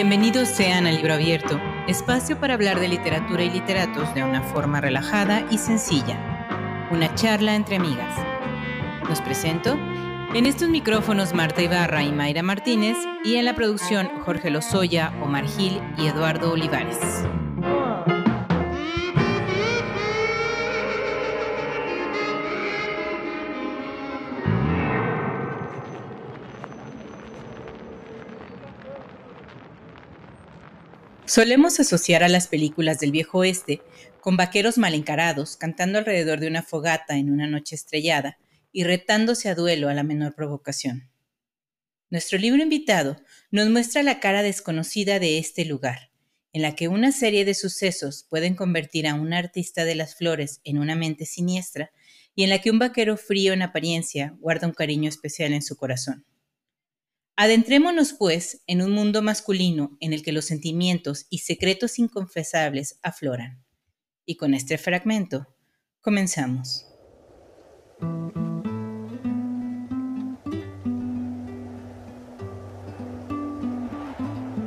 Bienvenidos sean al Libro Abierto, espacio para hablar de literatura y literatos de una forma relajada y sencilla. Una charla entre amigas. Los presento en estos micrófonos Marta Ibarra y Mayra Martínez y en la producción Jorge Lozoya, Omar Gil y Eduardo Olivares. Solemos asociar a las películas del viejo oeste con vaqueros mal encarados cantando alrededor de una fogata en una noche estrellada y retándose a duelo a la menor provocación. Nuestro libro invitado nos muestra la cara desconocida de este lugar, en la que una serie de sucesos pueden convertir a un artista de las flores en una mente siniestra y en la que un vaquero frío en apariencia guarda un cariño especial en su corazón. Adentrémonos, pues, en un mundo masculino en el que los sentimientos y secretos inconfesables afloran. Y con este fragmento, comenzamos.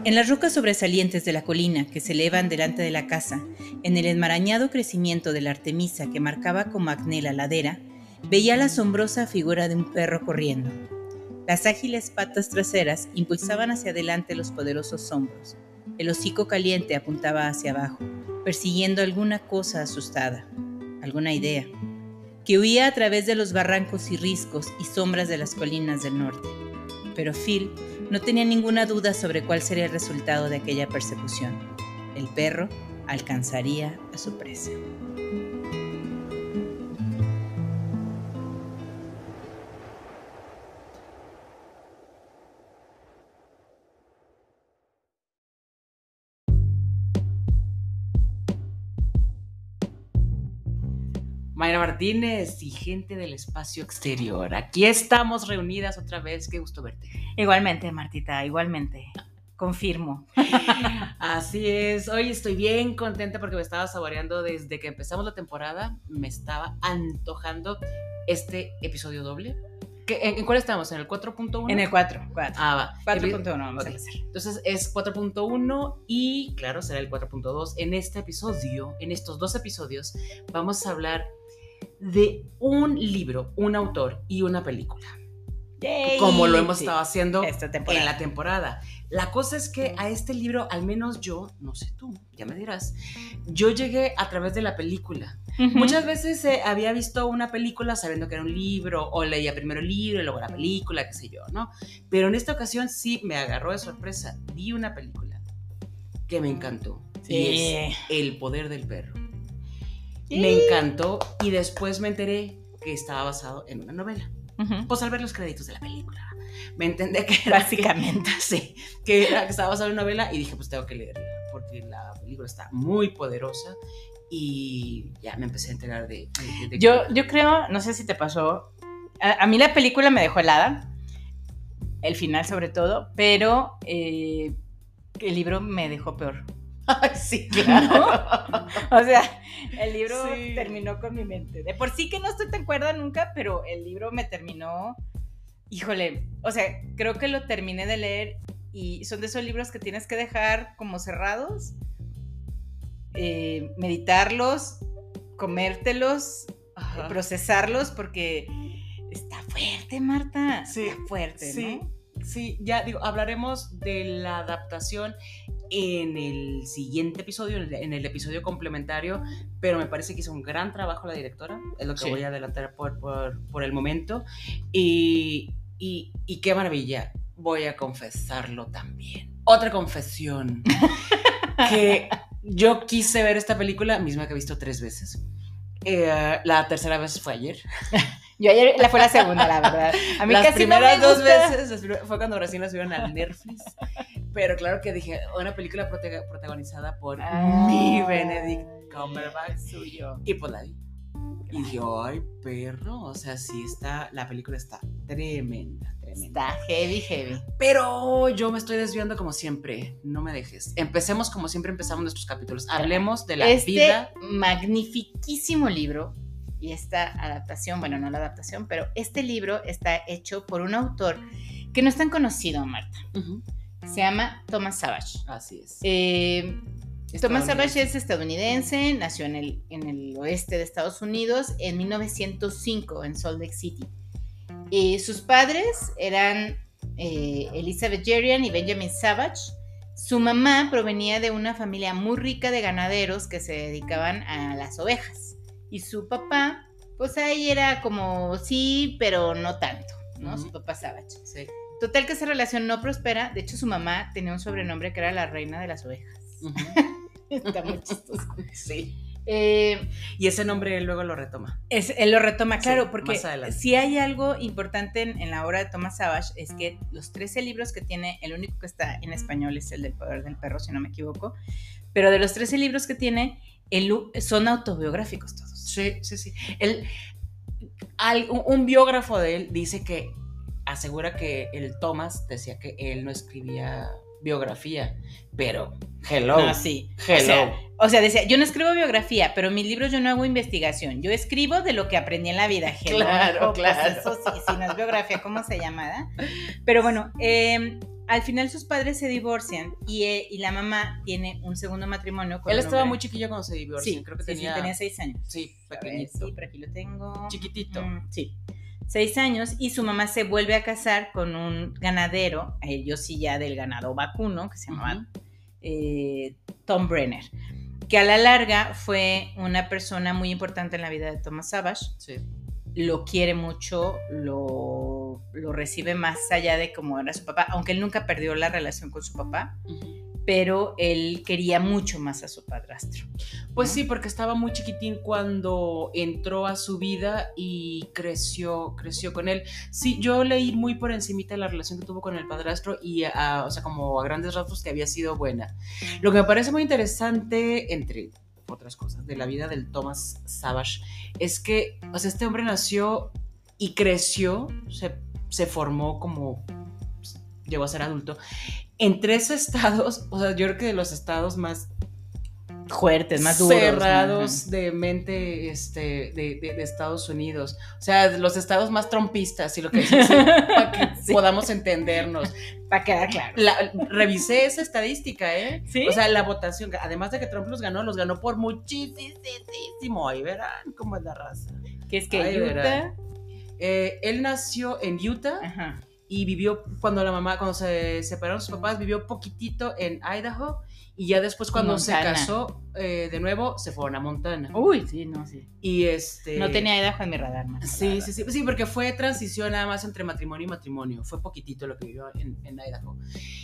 En las rocas sobresalientes de la colina que se elevan delante de la casa, en el enmarañado crecimiento de la artemisa que marcaba como acné la ladera, veía la asombrosa figura de un perro corriendo las ágiles patas traseras impulsaban hacia adelante los poderosos hombros. El hocico caliente apuntaba hacia abajo, persiguiendo alguna cosa asustada, alguna idea, que huía a través de los barrancos y riscos y sombras de las colinas del norte. Pero Phil no tenía ninguna duda sobre cuál sería el resultado de aquella persecución. El perro alcanzaría a su presa. Mayra Martínez y gente del espacio exterior. Aquí estamos reunidas otra vez. Qué gusto verte. Igualmente, Martita, igualmente. Confirmo. Así es. Hoy estoy bien contenta porque me estaba saboreando desde que empezamos la temporada. Me estaba antojando este episodio doble. ¿En, cuál estamos? ¿En el 4.1? En el 4. Ah, va. 4.1 vamos a empezar. Entonces es 4.1 y claro, será el 4.2. En este episodio, en estos dos episodios, vamos a hablar de un libro, un autor y una película. Como lo hemos estado haciendo en la temporada. La cosa es que a este libro, al menos yo, no sé tú, ya me dirás, yo llegué a través de la película. Muchas veces eh, había visto una película sabiendo que era un libro, o leía primero el libro y luego la película, qué sé yo, ¿no? Pero en esta ocasión sí me agarró de sorpresa. Vi una película que me encantó. Y es El poder del perro. Me encantó y después me enteré que estaba basado en una novela. Pues al ver los créditos de la película, me entendí que era básicamente, sí, que, era, que estaba basado en una novela y dije, pues tengo que leerla porque la película está muy poderosa y ya me empecé a enterar de... yo, yo creo, no sé si te pasó, a, mí la película me dejó helada, el final sobre todo, pero eh, el libro me dejó peor. sí, claro. O sea, el libro terminó con mi mente. De por sí que no estoy tan cuerda nunca, pero el libro me terminó. Híjole, o sea, creo que lo terminé de leer y son de esos libros que tienes que dejar como cerrados, eh, meditarlos, comértelos, procesarlos, porque está fuerte, Marta. Sí, está fuerte, sí. Sí, ya digo, hablaremos de la adaptación en el siguiente episodio, en el episodio complementario, pero me parece que hizo un gran trabajo la directora, es lo que voy a adelantar por, por, el momento. Y, y, y, qué maravilla, voy a confesarlo también. Otra confesión, que yo quise ver esta película, misma que he visto tres veces. Eh, la tercera vez fue ayer. Yo ayer la fue la segunda, la verdad. A mí las primeras dos veces fue cuando recién las vieron al Netflix. Pero claro que dije, una película protagonizada por ah. mi Benedict Cumberbatch suyo. Y pues la vi. Y dije, ay, perro. O sea, sí está, la película está tremenda, tremenda. Está heavy, heavy. Pero yo me estoy desviando como siempre. No me dejes. Empecemos como siempre empezamos nuestros capítulos. Hablemos de la este vida. Magnifiquísimo libro. Y esta adaptación, bueno, no la adaptación, pero este libro está hecho por un autor que no es tan conocido, Marta Se llama Thomas Savage. Así es. Eh, Thomas. Savage es estadounidense, nació en el, en el oeste de Estados Unidos en 1905 en Salt Lake City. Eh, sus padres eran eh, Elizabeth Jerian y Benjamin Savage. Su mamá provenía de una familia muy rica de ganaderos que se dedicaban a las ovejas. Y su papá, pues ahí era como sí, pero no tanto, ¿no? Su papá Savage. Sí. Total que esa relación no prospera. De hecho, su mamá tenía un sobrenombre que era la reina de las ovejas. Está muy chistoso. sí. Eh, Y ese nombre él luego lo retoma. es- él lo retoma, Sí, claro, porque si hay algo importante en, en la obra de Thomas Savage es que los 13 libros que tiene, el único que está en español es el del poder del perro, si no me equivoco, pero de los 13 libros que tiene, el son autobiográficos todos. Sí, sí, sí. Él, al- un, un biógrafo de él dice que asegura que el Thomas decía que él no escribía biografía, pero hello, Ah, sí. O hello. sea, o sea, decía, yo no escribo biografía, pero en mis libros yo no hago investigación. Yo escribo de lo que aprendí en la vida. Hello, Claro, pues claro. eso sí, si no es biografía, ¿cómo se llama? da? Pero bueno, eh, al final sus padres se divorcian y, eh, y la mamá tiene un segundo matrimonio con él estaba muy chiquillo cuando se divorció, Sí, creo que sí, sí, tenía, seis años. sí, ver, pequeñito, Sí, por aquí lo tengo. chiquitito. Mm, sí. Seis años y su mamá se vuelve a casar con un ganadero, ellos sí ya del ganado vacuno, que se llamaba eh, Tom Brenner, que a la larga fue una persona muy importante en la vida de Thomas Savage. Sí. Lo quiere mucho, lo, lo recibe más allá de cómo era su papá, aunque él nunca perdió la relación con su papá, pero él quería mucho más a su padrastro. Pues ¿no? sí, porque estaba muy chiquitín cuando entró a su vida y creció, creció con él. Sí, yo leí muy por encimita la relación que tuvo con el padrastro y, a- o sea, como a grandes rasgos que había sido buena. Lo que me parece muy interesante, entre otras cosas, de la vida del Thomas Savage, es que, o sea, este hombre nació y creció, se, se formó como, pues, llegó a ser adulto, en tres estados, o sea, yo creo que de los estados más Fuertes, más duros. cerrados ¿no? de mente este, de, de- de Estados Unidos. O sea, los estados más trompistas, y lo que dices, para que Sí. podamos entendernos. Para quedar claro. La- revisé esa estadística, ¿eh? ¿Sí? O sea, la votación, además de que Trump los ganó, los ganó por muchísimo. Ahí verán cómo es la raza. que es que Ay, Utah. Eh, él nació en Utah Ajá. y vivió cuando la mamá, cuando se separaron sus papás, vivió poquitito en Idaho y ya después cuando se casó eh, de nuevo se fueron a Montana. Uy, sí, no, sí. Y este... No tenía Idaho en mi radar más. Sí, sí, sí, sí, porque fue transición nada más entre matrimonio y matrimonio. Fue poquitito lo que vivió en, en Idaho.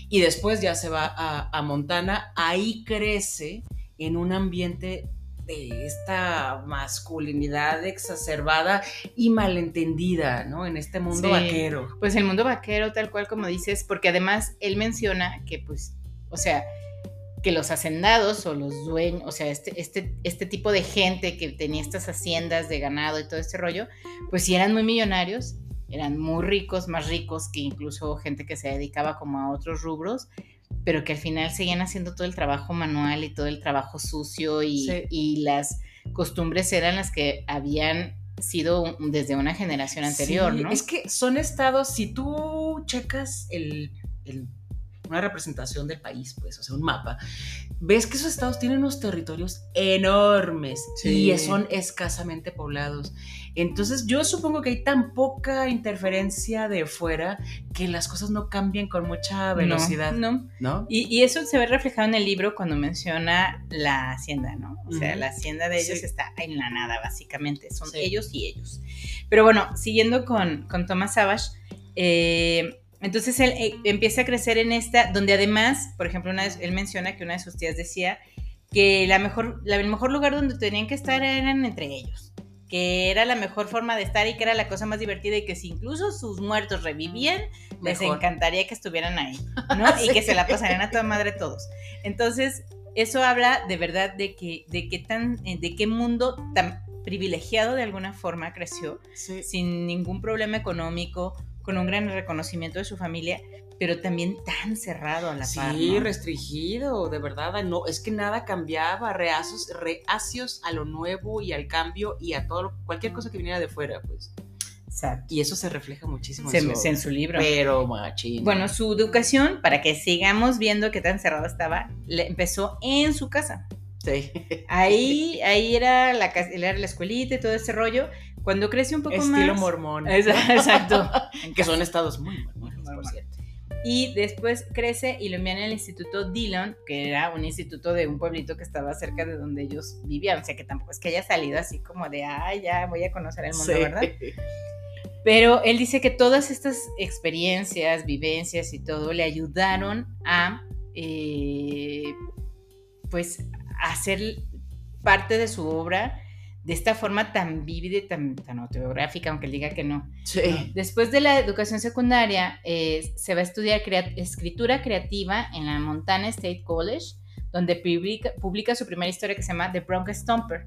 Y después ya se va a, a Montana. Ahí crece en un ambiente de esta masculinidad exacerbada y malentendida, ¿no? En este mundo Sí. vaquero. Pues el mundo vaquero, tal cual como dices, porque además él menciona que, pues, o sea, que los hacendados o los dueños, o sea, este, este, este tipo de gente que tenía estas haciendas de ganado y todo este rollo, pues sí eran muy millonarios, eran muy ricos, más ricos que incluso gente que se dedicaba como a otros rubros, pero que al final seguían haciendo todo el trabajo manual y todo el trabajo sucio y, Sí. y las costumbres eran las que habían sido desde una generación anterior, Sí, ¿no? Es que son estados, si tú checas el, el- una representación del país, pues, o sea, un mapa, ves que esos estados tienen unos territorios enormes Sí. y son escasamente poblados. Entonces, yo supongo que hay tan poca interferencia de fuera que las cosas no cambian con mucha velocidad, ¿no? No, no. Y, y eso se ve reflejado en el libro cuando menciona la hacienda, ¿no? O sea, la hacienda de ellos Sí. está en la nada, básicamente. Son Sí. ellos y ellos. Pero bueno, siguiendo con, con Thomas Savage, eh, entonces él eh, empieza a crecer en esta, donde además, por ejemplo, una vez- él menciona que una de sus tías decía que la mejor, la- el mejor lugar donde tenían que estar eran entre ellos, que era la mejor forma de estar y que era la cosa más divertida y que si incluso sus muertos revivían, les encantaría que estuvieran ahí, ¿no? Y que se la pasarían a toda madre todos. Entonces, eso habla de verdad de que, de qué tan, eh, de qué mundo tan privilegiado de alguna forma creció, Sí. sin ningún problema económico, con un gran reconocimiento de su familia, pero también tan cerrado a la par. Sí, ¿no? restringido, de verdad, no, es que nada cambiaba, reacios, reacios a lo nuevo y al cambio y a todo, cualquier cosa que viniera de fuera, pues. Exacto. Y eso se refleja muchísimo Se- en, su, en su libro. Pero machín. Bueno, su educación, para que sigamos viendo qué tan cerrado estaba, le empezó en su casa. sí. Ahí, ahí era la, era la escuelita y todo ese rollo. Cuando crece un poco Estilo más. mormón. Esa- Exacto. que son estados muy mormones, por Mormón. cierto. Y después crece y lo envían al Instituto Dillon, que era un instituto de un pueblito que estaba cerca de donde ellos vivían. O sea que tampoco es que haya salido así como de, ay, ya voy a conocer el mundo, Sí. ¿verdad? Pero él dice que todas estas experiencias, vivencias y todo le ayudaron a, eh, pues, hacer parte de su obra de esta forma tan vívida y tan, tan autobiográfica, aunque diga que no. Sí. Después de la educación secundaria, eh, se va a estudiar crea- escritura creativa en la Montana State College, donde publica, publica su primera historia que se llama The Bronx Stomper.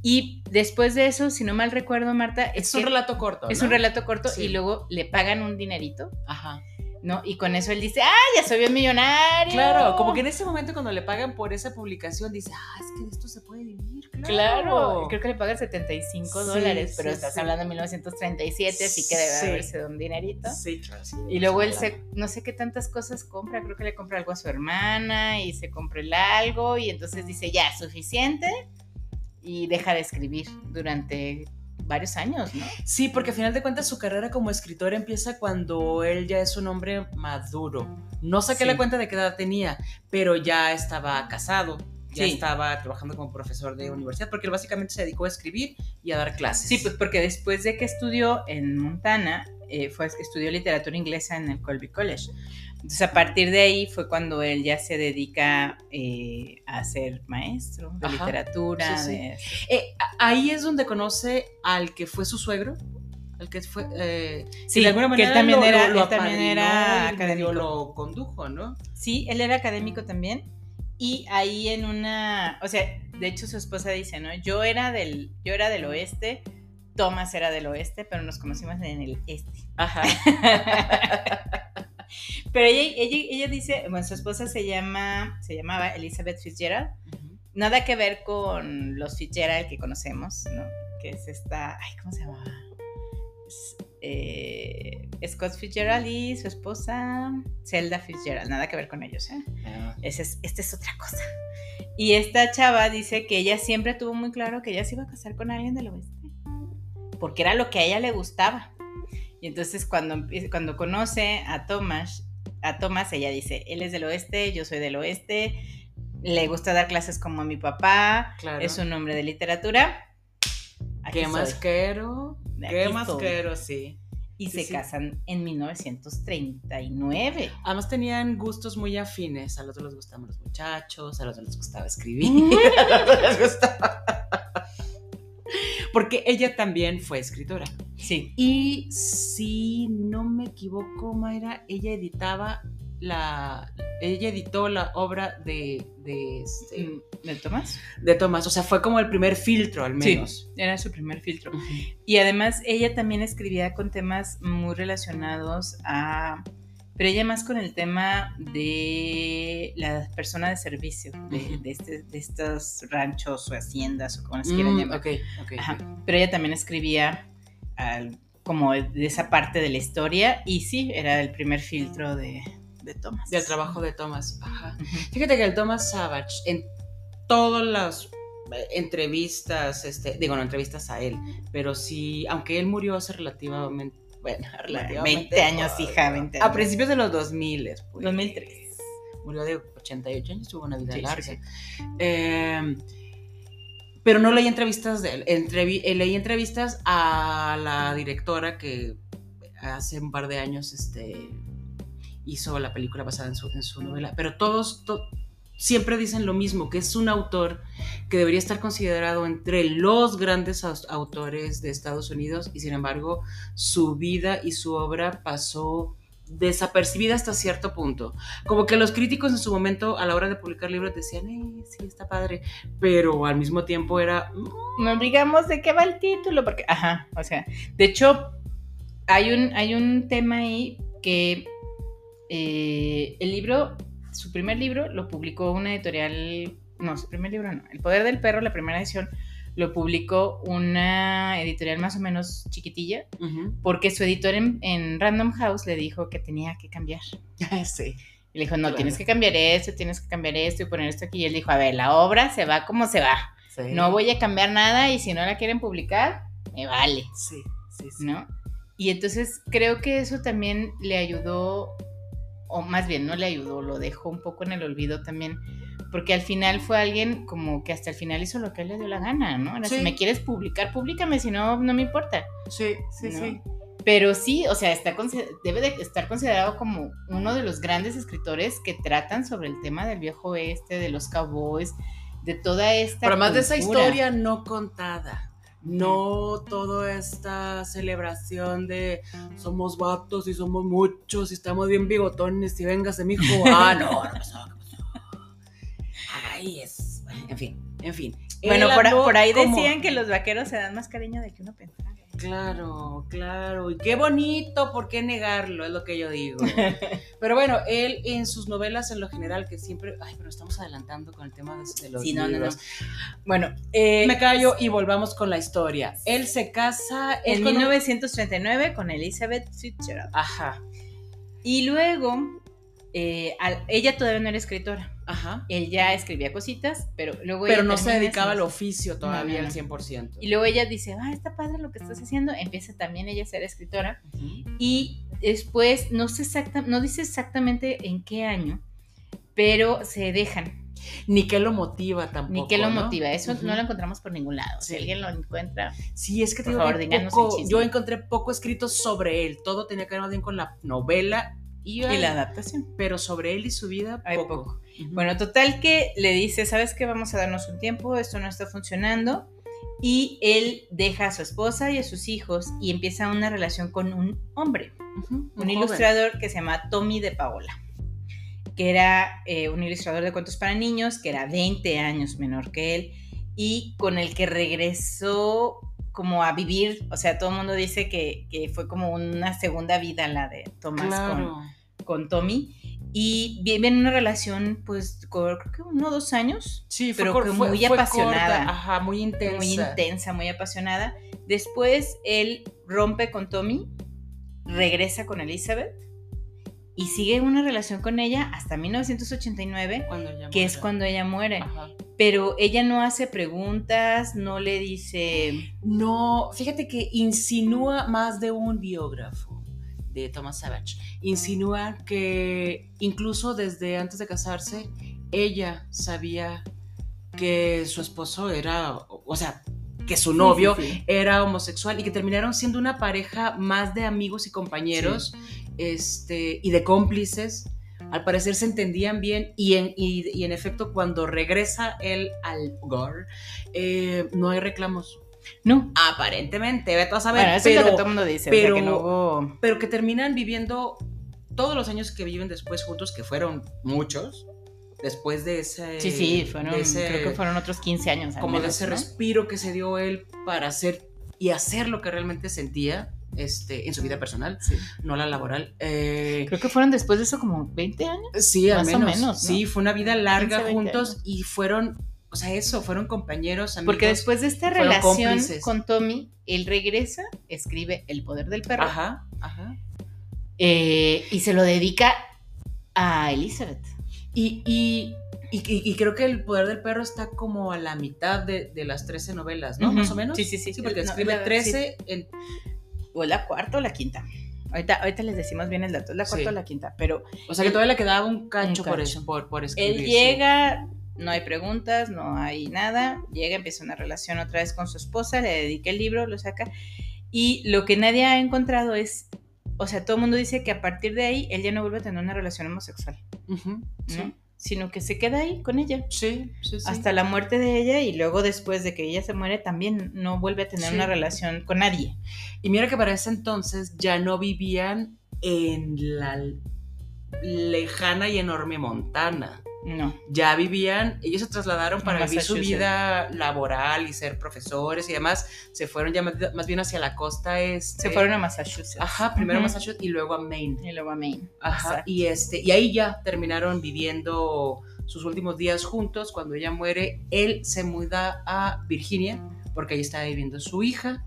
Y después de eso, si no mal recuerdo, Marta, es, Es un relato corto. es ¿no? un relato corto Sí. y luego le pagan un dinerito, Ajá. ¿No? Y con eso él dice, ¡ah, ya soy bien millonario! Claro, como que en ese momento cuando le pagan por esa publicación, dice, ah, es que de esto se puede vivir. Claro. Claro, creo que le pagan 75 Sí, dólares, pero sí, estás sí. hablando de 1937, así que debe Sí. haberse dado un dinerito. Sí, claro. sí. Y luego él se, no sé qué tantas cosas compra, creo que le compra algo a su hermana y se compra el algo y entonces dice, ya, suficiente y deja de escribir durante varios años, ¿no? Sí, porque al final de cuentas su carrera como escritor empieza cuando él ya es un hombre maduro. No saqué Sí. la cuenta de qué edad tenía, pero ya estaba casado, ya Sí. estaba trabajando como profesor de universidad, porque él básicamente se dedicó a escribir y a dar clases. Sí, pues porque después de que estudió en Montana, eh, fue, estudió literatura inglesa en el Colby College. Entonces a partir de ahí fue cuando él ya se dedica eh, a ser maestro de Ajá. literatura. Sí, sí. de- Eh, ahí es donde conoce al que fue su suegro, al que fue... eh, Sí, de alguna que él manera también lo- era, lo- lo él también era académico. lo condujo, ¿no? Sí, él era académico también. Y ahí en una, o sea, de hecho su esposa dice, ¿no? Yo era del, yo era del oeste, Thomas era del oeste, pero nos conocimos en el este. Ajá. Pero ella, ella, ella dice, bueno, su esposa se llama, se llamaba Elizabeth Fitzgerald. Nada que ver con los Fitzgerald que conocemos, ¿no? Que es esta, ay, ¿cómo se llamaba? Es, eh, Scott Fitzgerald y su esposa Zelda Fitzgerald, nada que ver con ellos, ¿eh? Ah. Ese es, esta es otra cosa. Y esta chava dice que ella siempre tuvo muy claro que ella se iba a casar con alguien del oeste, porque era lo que a ella le gustaba. Y entonces cuando, cuando conoce a Thomas, a Thomas ella dice, él es del oeste, yo soy del oeste, le gusta dar clases como a mi papá, Claro. es un hombre de literatura. Aquí ¿Qué más soy. quiero? De ¿Qué quiero? Sí. Y Sí, se sí. casan en 1939. Además tenían gustos muy afines. A los dos les gustaban los muchachos, a los dos les gustaba escribir. Mm. a los dos les gustaba. Porque ella también fue escritora. Sí. Y si no me equivoco, Mayra, ella editaba la. Ella editó la obra de, de, este, Mm, ¿De Tomás? de Tomás. O sea, fue como el primer filtro, al menos. Era su primer filtro. Y además ella también escribía con temas muy relacionados a... Pero ella más con el tema de la persona de servicio, de, este- de estos ranchos o haciendas o como las quieran Mm, llamar. ok, ok. Ajá. Pero ella también escribía al- como de esa parte de la historia y sí, era el primer filtro de, de Thomas. Del trabajo de Thomas. Ajá. Fíjate que el Thomas Savage, en todas las eh, entrevistas, este, digo, no entrevistas a él, pero sí, aunque él murió hace relativamente, bueno, relativamente. 20 años, hija, 20 años. A principios de los 2000, pues. 2003. Murió de 88 años, tuvo una vida Sí, sí, larga. sí. Eh, pero no leí entrevistas de él. Eh, leí entrevistas a la directora que hace un par de años este, hizo la película basada en su, novela. Pero todos to- siempre dicen lo mismo, que es un autor que debería estar considerado entre los grandes autores de Estados Unidos y sin embargo su vida y su obra pasó desapercibida hasta cierto punto. Como que los críticos en su momento a la hora de publicar libros decían, eh, sí, está padre, pero al mismo tiempo era, "Mm, No digamos de qué va el título, porque, ajá, o sea, de hecho, hay un, hay un tema ahí que eh, el libro, su primer libro lo publicó una editorial, no, su primer libro no, El Poder del Perro, la primera edición, lo publicó una editorial más o menos chiquitilla, porque su editor en, en, Random House le dijo que tenía que cambiar. sí. Y le dijo, no, tienes que cambiar esto, tienes que cambiar esto y poner esto aquí. Y él dijo, a ver, la obra se va como se va. No voy a cambiar nada y si no la quieren publicar, me vale. Sí, sí, sí. ¿No? Y entonces creo que eso también le ayudó, o más bien no le ayudó, lo dejó un poco en el olvido también, porque al final fue alguien como que hasta el final hizo lo que él le dio la gana, ¿no? Ahora, si me quieres publicar, públicame, si no, no me importa. Sí, sí, sí. Pero sí, o sea, está, debe de estar considerado como uno de los grandes escritores que tratan sobre el tema del viejo oeste, de los cowboys, de toda esta. Pero más de esa historia no contada. No toda esta celebración de somos vatos y somos muchos y estamos bien bigotones y véngase, mijo. Ah, no, no pasó, no Ay, es. En fin, en fin. Bueno, por, ahí decían que los vaqueros se dan más cariño de que uno pensaba. Claro, claro. Y qué bonito, ¿por qué negarlo? Es lo que yo digo. Pero bueno, él en sus novelas, en lo general, que siempre. Ay, pero estamos adelantando con el tema de, los sí, no, No, no. Bueno, eh, me callo y volvamos con la historia. Él se casa. En 1939 con Elizabeth Fitzgerald. Ajá. Y luego, eh, ella todavía no era escritora. Ajá. Él ya escribía cositas, pero luego... Pero no se dedicaba al oficio todavía al 100%. Y luego ella dice, ah, está padre lo que estás haciendo. Empieza también ella a ser escritora. Y después, no, sé exacta, no dice exactamente en qué año, pero se dejan. Ni qué lo motiva tampoco. Ni qué lo motiva. Eso no lo encontramos por ningún lado. Si alguien lo encuentra. Sí, es que por favor, Yo encontré poco escrito sobre él. Todo tenía que ver más bien con la novela y, la adaptación. Pero sobre él y su vida, Hay poco. Bueno, total que le dice, ¿sabes qué? Vamos a darnos un tiempo, esto no está funcionando. Y él deja a su esposa y a sus hijos y empieza una relación con un hombre, un, ilustrador que se llama Tommy de Paola, que era eh, un ilustrador de cuentos para niños, que era 20 años menor que él y con el que regresó como a vivir, o sea, todo el mundo dice que, fue como una segunda vida la de Tomás con, Tommy. Y viven una relación, pues, creo que uno o dos años. Sí, pero muy apasionada. ajá, muy intensa. Muy intensa, muy apasionada. Después él rompe con Tommy, regresa con Elizabeth y sigue una relación con ella hasta 1989, que es cuando ella muere. Pero ella no hace preguntas, no le dice... No, fíjate que insinúa más de un biógrafo de Thomas Savage. Insinúa que incluso desde antes de casarse, ella sabía que su esposo era, o sea, que su novio era homosexual y que terminaron siendo una pareja más de amigos y compañeros este, y de cómplices. Al parecer se entendían bien y en, y, en efecto cuando regresa él al hogar eh, no hay reclamos. No. Aparentemente, ve a saber. eso pero, es lo que todo el mundo dice. Pero, que no pero que terminan viviendo todos los años que viven después juntos, que fueron muchos, después de ese... Sí, sí, fueron, creo que fueron otros 15 años. Como de ese respiro que se dio él para hacer y hacer lo que realmente sentía este, en su vida personal, no la laboral. Eh, Creo que fueron después de eso como 20 años. Sí, al menos. O menos Sí, fue una vida larga juntos y fueron, o sea, eso, fueron compañeros, amigos. Porque después de esta relación con Tommy, él regresa, escribe El poder del perro. Ajá, ajá. Eh, y se lo dedica a Elizabeth. Y, y, y, creo que El Poder del Perro está como a la mitad de, de las 13 novelas, ¿no? Más o menos. Sí, sí, sí. sí porque escribe 13 en o la cuarta o la quinta. Ahorita, ahorita les decimos bien el dato, es la cuarta o la quinta, pero... O sea que todavía le quedaba un cacho, por eso, por, por escribir. Él llega, no hay preguntas, no hay nada, llega, empieza una relación otra vez con su esposa, le dedica el libro, lo saca, y lo que nadie ha encontrado es, o sea, todo el mundo dice que a partir de ahí él ya no vuelve a tener una relación homosexual. ¿no? sino que se queda ahí con ella. Sí, sí, sí. Hasta la muerte de ella y luego después de que ella se muere también no vuelve a tener una relación con nadie. Y mira que para ese entonces ya no vivían en la lejana y enorme Montana. No. Ya vivían, ellos se trasladaron para vivir su vida laboral y ser profesores y demás. Se fueron ya más, bien hacia la costa este. Se fueron a Massachusetts. Ajá, primero a Massachusetts y luego a Maine. Y luego a Maine. Ajá. Y este, y ahí ya terminaron viviendo sus últimos días juntos. Cuando ella muere, él se muda a Virginia porque ahí estaba viviendo su hija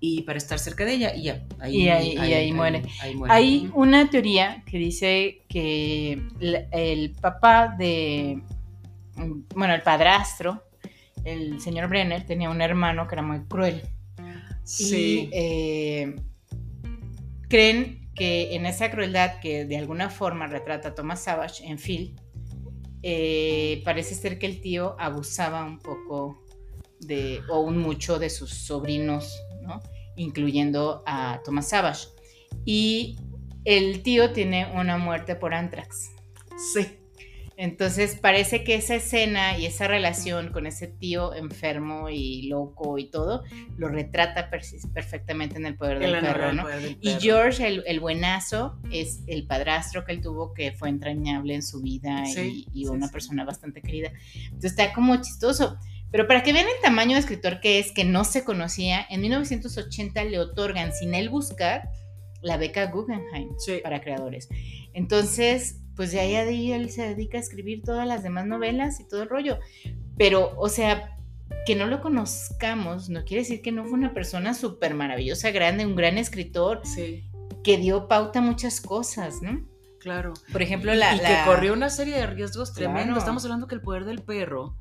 y para estar cerca de ella y ya. Ahí, Y ahí- y ahí muere. Hay una teoría que dice que el, el papá de, bueno, el padrastro, el señor Brenner, tenía un hermano que era muy cruel. Sí. Y eh, creen que en esa crueldad que de alguna forma retrata Thomas Savage en Phil, eh, parece ser que el tío abusaba un poco de, o un mucho de sus sobrinos, ¿no? incluyendo a Thomas Savage. Y el tío tiene una muerte por anthrax. sí. Entonces parece que esa escena y esa relación con ese tío enfermo y loco y todo lo retrata perfectamente en el poder del perro, El ¿no? poder del Y perro. George, el, el buenazo, es el padrastro que él tuvo que fue entrañable en su vida Sí, y, y sí, una sí. persona bastante querida. Entonces está como chistoso. Pero para que vean el tamaño de escritor que es, que no se conocía, en 1980 le otorgan, sin él buscar, la beca Guggenheim Sí. para creadores. Entonces, pues de ahí a ahí él se dedica a escribir todas las demás novelas y todo el rollo. Pero, o sea, que no lo conozcamos no quiere decir que no fue una persona súper maravillosa, grande, un gran escritor Sí, que dio pauta a muchas cosas, ¿no? claro. Por ejemplo, la... y que la- corrió una serie de riesgos Claro. tremendos. Estamos hablando que el poder del perro,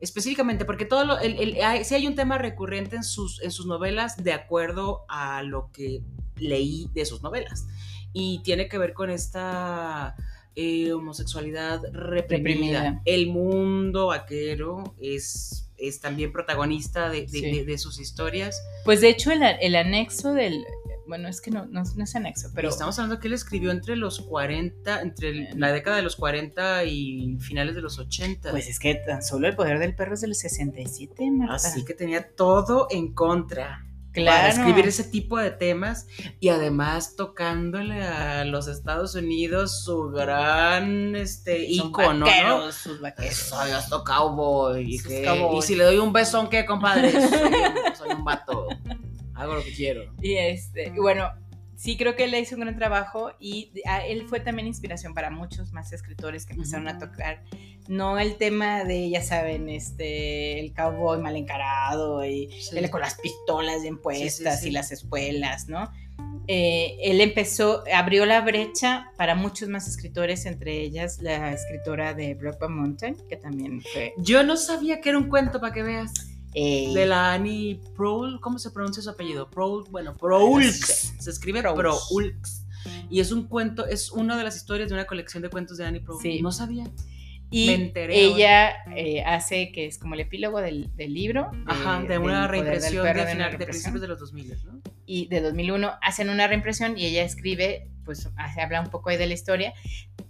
específicamente, porque todo lo, el, el- hay, sí hay un tema recurrente en sus, en sus novelas de acuerdo a lo que leí de sus novelas. Y tiene que ver con esta eh, homosexualidad reprimida. Reprimida. El mundo vaquero es, es también protagonista de, de- Sí. de- de sus historias. Pues de hecho el, el anexo del... Bueno, es que no, no, no es anexo, Pero pero... estamos hablando que él escribió entre los 40, entre el- la década de los 40 y finales de los 80. Pues es que tan solo el poder del perro es del 67, Marta. Así que tenía todo en contra claro. para escribir ese tipo de temas y además tocándole a los Estados Unidos su gran este Son ícono, ¿no? vaqueros, sus vaqueros. Soy hasta cowboy. ¿Y, Sus qué? cowboys. y si le doy un besón, ¿qué, compadre? Soy un, soy un vato. Hago lo que quiero. Y este, y bueno, sí creo que él hizo un gran trabajo y a- él fue también inspiración para muchos más escritores que empezaron a tocar, no el tema de, ya saben, este, el cowboy mal encarado y Sí. él con las pistolas bien puestas Sí, sí, sí. y las espuelas, ¿no? Eh, él empezó, abrió la brecha para muchos más escritores, entre ellas la escritora de Brokeback Mountain, que también fue... Yo no sabía que era un cuento, para que veas. Eh, De la Annie Proul, ¿cómo se pronuncia su apellido? Proul, bueno, Proulx. Se escribe Proulx. Y es un cuento, es una de las historias de una colección de cuentos de Annie Proul. Sí. No sabía. Y Me enteré ella eh, hace que es como el epílogo del, del libro. Ajá, de una reimpresión Perro, de, de una final- de principios de los 2000, ¿no? Y de 2001 hacen una reimpresión y ella escribe, pues hace- habla un poco ahí de la historia.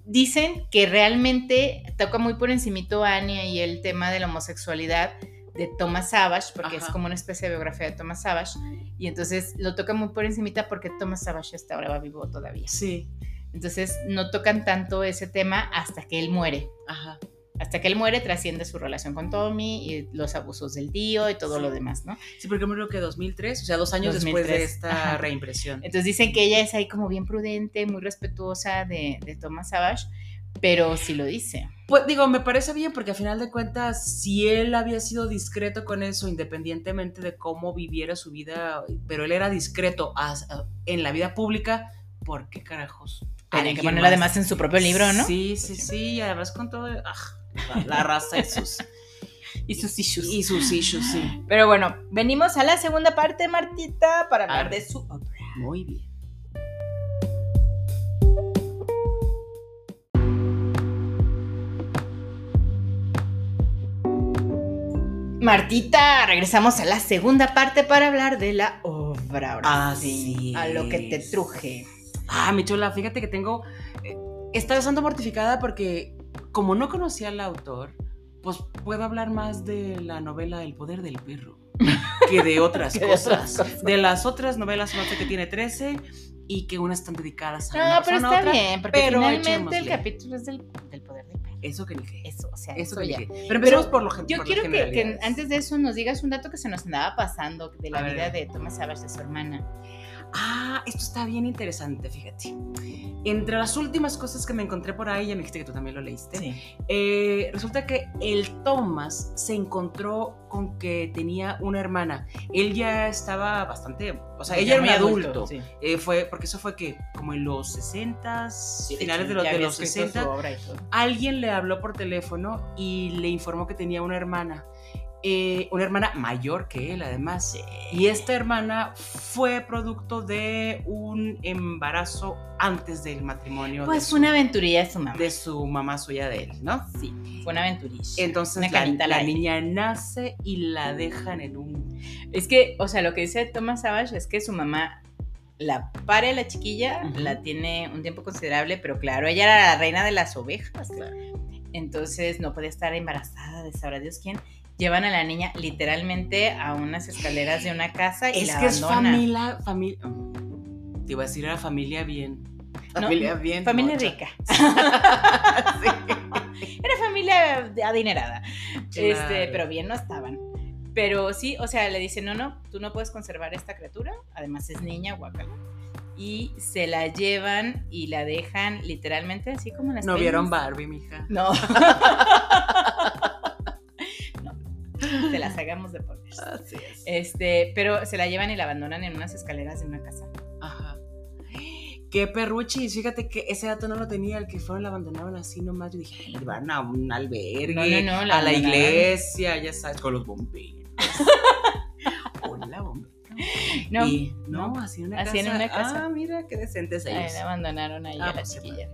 Dicen que realmente toca muy por encimito a Anya y el tema de la homosexualidad de Thomas Savage, porque es como una especie de biografía de Thomas Savage. Y entonces lo toca muy por encimita porque Thomas Savage hasta ahora va vivo todavía. Sí. Entonces no tocan tanto ese tema hasta que él muere. Ajá. hasta que él muere trasciende su relación con Tommy y los abusos del tío y todo Sí. lo demás, ¿no? Sí, porque creo que 2003, o sea, dos años después de 2003, esta ajá. reimpresión. Entonces dicen que ella es ahí como bien prudente, muy respetuosa de, de Thomas Savage, pero sí lo dice. Pues digo, me parece bien porque a final de cuentas, si él había sido discreto con eso, independientemente de cómo viviera su vida, pero él era discreto en la vida pública, ¿por qué carajos? Tenía que ponerlo más? además en su propio libro, ¿no? Sí, sí, Pues sí, y además con todo, ah, la, la raza y sus, Y sus issues. y sus issues, sí. Pero bueno, venimos a la segunda parte, Martita, para hablar de su obra. Muy bien. Martita, regresamos a la segunda parte para hablar de la obra. ahora Así sí, a lo que te truje. Ah, mi chula, fíjate que tengo. eh, estaba bastante mortificada porque, como no conocía al autor, pues puedo hablar más de la novela El poder del perro que de otras Que de otras cosas. De las otras novelas, no sé que tiene 13 y que unas están dedicadas a una No, pero está otra. bien, porque pero finalmente el capítulo es del, Eso que ni qué. Eso, o sea, Eso eso, que ni ya. qué. Pero empecemos Pero por lo gen- Yo por quiero que, antes de eso nos digas un dato que se nos andaba pasando de la A vida ver. de Thomas Savage, de su hermana. Ah, esto está bien interesante, fíjate. Entre las últimas cosas que me encontré por ahí, ya me dijiste que tú también lo leíste, Sí. eh, resulta que el Thomas se encontró con que tenía una hermana. Él ya estaba bastante, o sea, ella Ya era muy muy adulto. sí. Eh, fue, porque eso fue que como en los 60, Sí, finales de los, de había los escrito 60, su obra y todo. alguien le habló por teléfono y le informó que tenía una hermana. Eh, una hermana mayor que él, además. Y esta hermana fue producto de un embarazo antes del matrimonio de, Pues su, fue una aventurilla de su mamá. de su mamá suya de él, ¿no? Sí, fue una aventurilla. Entonces Una la, la niña nace y la dejan en un... Es que, o sea, lo que dice Thomas Savage es que su mamá la pare la chiquilla, la tiene un tiempo considerable, pero claro, ella era la reina de las ovejas. Entonces no podía estar embarazada de sabrá Dios quién. Llevan a la niña literalmente a unas escaleras de una casa y Es la que es abandonan. familia... familia te iba a decir, era familia bien. No, Familia bien. Familia mocha. rica. Sí. Era familia adinerada. Este, pero bien no estaban. Pero sí, o sea, le dicen, no, no, tú no puedes conservar esta criatura. Además es niña, guacala. Y se la llevan y la dejan literalmente así como en las No vieron. Barbie, mija. No. no. Este, pero se la llevan y la abandonan en unas escaleras de una casa. Ajá. Qué perruchis, fíjate que ese dato no lo tenía, el que fueron la abandonaron así nomás. Yo dije, "Ay, van a un albergue, No, no, no, la a la iglesia, ya sabes, con los bomberos. Hola, bombero. No, Y, no, así en una así en casa. una casa. Ah, mira, qué decentes Ahí ellos. la abandonaron ahí Ah, a la pues, chiquilla.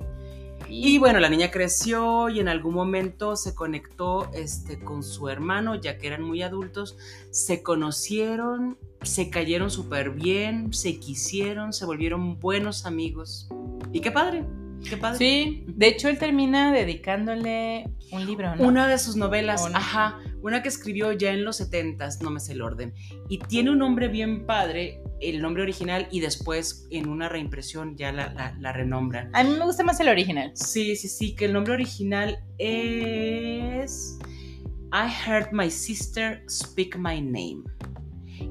Y bueno, la niña creció y en algún momento se conectó este, con su hermano, ya que eran muy adultos, se conocieron, se cayeron súper bien, se quisieron, se volvieron buenos amigos. Y qué padre, qué padre. Sí, de hecho él termina dedicándole un libro, ¿no? Una de sus novelas, ajá, una que escribió ya en los 70s, no me sé el orden, y tiene un nombre bien padre, el nombre original, y después en una reimpresión ya la, la, la renombran. A mí me gusta más el original. Sí, sí, sí, que el nombre original es I Heard My Sister Speak My Name.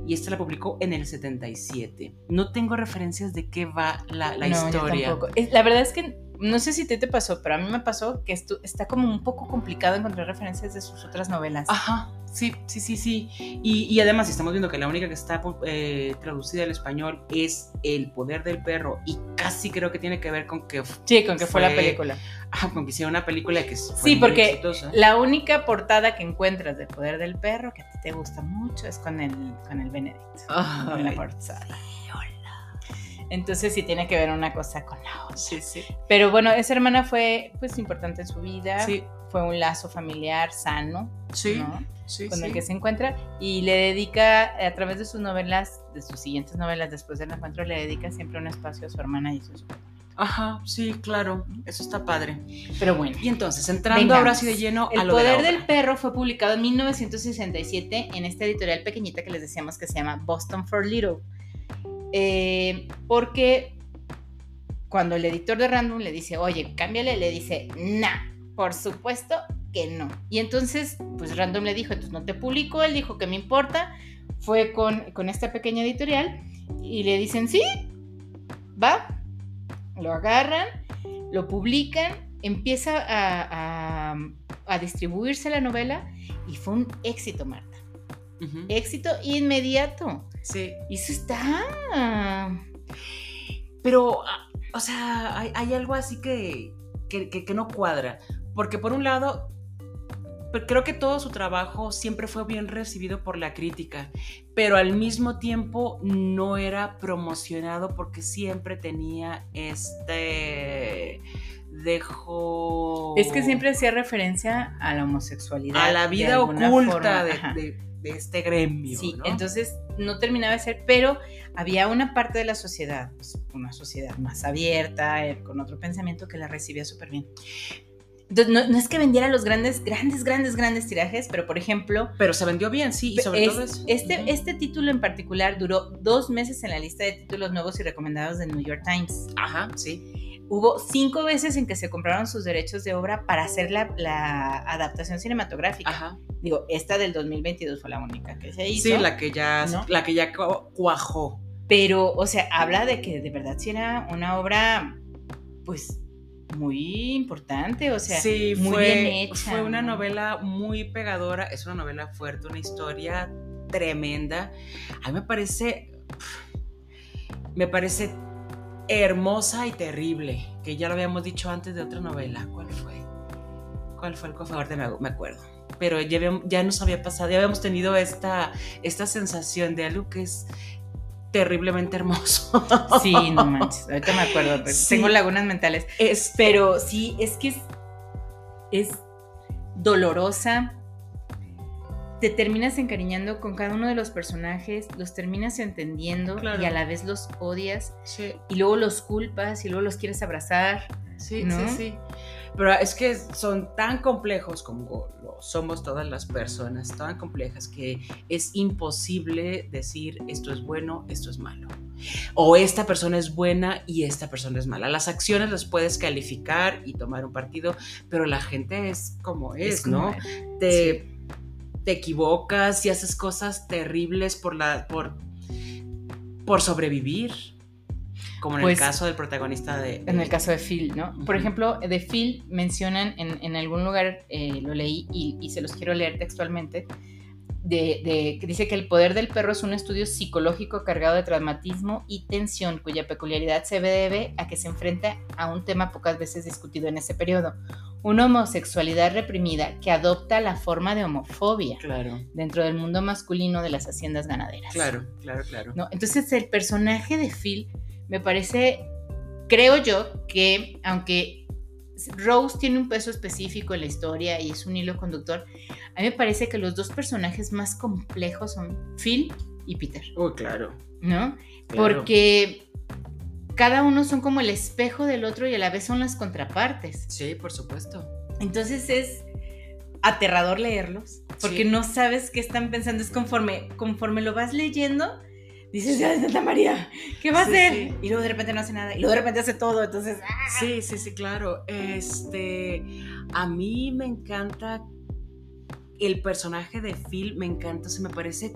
Y esta la publicó en el 77. No tengo referencias de qué va la, la No, yo historia. tampoco. La verdad es que no sé si te, te pasó, pero a mí me pasó que esto está como un poco complicado encontrar referencias de sus otras novelas. Ajá, sí, sí, sí, sí. Y, y además estamos viendo que la única que está eh, traducida al español es El Poder del Perro. Y casi creo que tiene que ver con que, Sí, con que fue, la Fue- película. ajá, con que hicieron una película que fue Sí, muy porque exitosa. La única portada que encuentras de Poder del Perro, que a ti te gusta mucho, es con el, con el Benedict. en la portada. Entonces sí tiene que ver una cosa con la otra. sí, sí. Pero bueno, esa hermana fue pues importante en su vida. Sí, Fue un lazo familiar sano, sí, ¿no? sí, con sí. el que se encuentra y le dedica a través de sus novelas, de sus siguientes novelas después del encuentro, le dedica siempre un espacio a su hermana y súper bonito. Ajá, sí, claro, eso está padre. Pero bueno, Y entonces, entrando Vengamos. ahora así de lleno a El lo de la Poder del Perro fue publicado en 1967 en esta editorial pequeñita que les decíamos que se llama Boston for Little. Eh, porque cuando el editor de Random le dice, oye, cámbiale, le dice, nah, por supuesto que no. Y entonces, pues Random le dijo, entonces no te publico, él dijo que me importa, fue con, con esta pequeña editorial y le dicen, sí, va, lo agarran, lo publican, empieza a, a- distribuirse la novela y fue un éxito, Marta. Éxito inmediato. Sí, Y eso está... pero, ah, o sea, hay, hay algo así que, que, que- que no cuadra. Porque por un lado, creo que todo su trabajo siempre fue bien recibido por la crítica, pero al mismo tiempo no era promocionado porque siempre tenía este dejo... Es que siempre hacía referencia a la homosexualidad. a la vida oculta forma. de, Ajá. de- de este gremio. Sí, ¿no? entonces no terminaba de ser, pero había una parte de la sociedad, pues, una sociedad más abierta, eh, con otro pensamiento que la recibía súper bien. No, no es que vendiera los grandes, grandes, grandes, grandes tirajes, pero por ejemplo, Pero se vendió bien, sí, y sobre es- todo eso. este, este título en particular duró dos meses en la lista de títulos nuevos y recomendados de New York Times. Ajá, sí. Hubo cinco veces en que se compraron sus derechos de obra para hacer la, la adaptación cinematográfica. Ajá. Digo, esta del 2022 fue la única que se hizo. Sí, la que ya, ¿no? la que ya cu- cuajó. Pero, o sea, habla de que de verdad sí era una obra, pues, muy importante, o sea, sí, muy fue, bien hecha. Fue una novela muy pegadora, es una novela fuerte, una historia tremenda. A mí me parece, me parece hermosa y terrible, que ya lo habíamos dicho antes de otra novela. ¿Cuál fue? ¿Cuál fue el cual Ahorita me, me acuerdo. Pero ya, habíamos- ya nos había pasado, ya habíamos tenido esta, esta sensación de algo que es terriblemente hermoso. Sí, no manches, ahorita me acuerdo, pero Sí. tengo lagunas mentales. Es, Pero sí, es que es, es dolorosa. Te terminas encariñando con cada uno de los personajes, los terminas entendiendo Claro. y a la vez los odias sí, y luego los culpas y luego los quieres abrazar. sí, ¿No? sí, sí. Pero es que son tan complejos como lo somos todas las personas, tan complejas que es imposible decir esto es bueno, esto es malo. O esta persona es buena y esta persona es mala. Las acciones las puedes calificar y tomar un partido, pero la gente es como es, ¿no? Te, te equivocas y haces cosas terribles por la por, por sobrevivir. Como en Pues, el caso del protagonista de. En el caso de Phil, ¿no? Por ejemplo, de Phil mencionan en, en algún lugar, eh, lo leí y, y se los quiero leer textualmente, de, de- que dice que el poder del perro es un estudio psicológico cargado de traumatismo y tensión, cuya peculiaridad se debe a que se enfrenta a un tema pocas veces discutido en ese periodo, una homosexualidad reprimida que adopta la forma de homofobia Claro, dentro del mundo masculino de las haciendas ganaderas. claro, claro, claro. ¿no? Entonces el personaje de Phil me parece, creo yo, que aunque Rose tiene un peso específico en la historia y es un hilo conductor, a mí me parece que los dos personajes más complejos son Phil y Peter, Uy, claro. ¿no? claro. Porque cada uno son como el espejo del otro y a la vez son las contrapartes. Sí, por supuesto. Entonces es aterrador leerlos, porque Sí. no sabes qué están pensando. Es conforme, conforme lo vas leyendo, dices, ¡ay, Santa María! ¿Qué va a hacer? sí. Y luego de repente no hace nada, y luego de repente hace todo. Entonces, ¡ah! Sí, sí, sí, claro. Este, a mí me encanta el personaje de Phil, me encanta, se me parece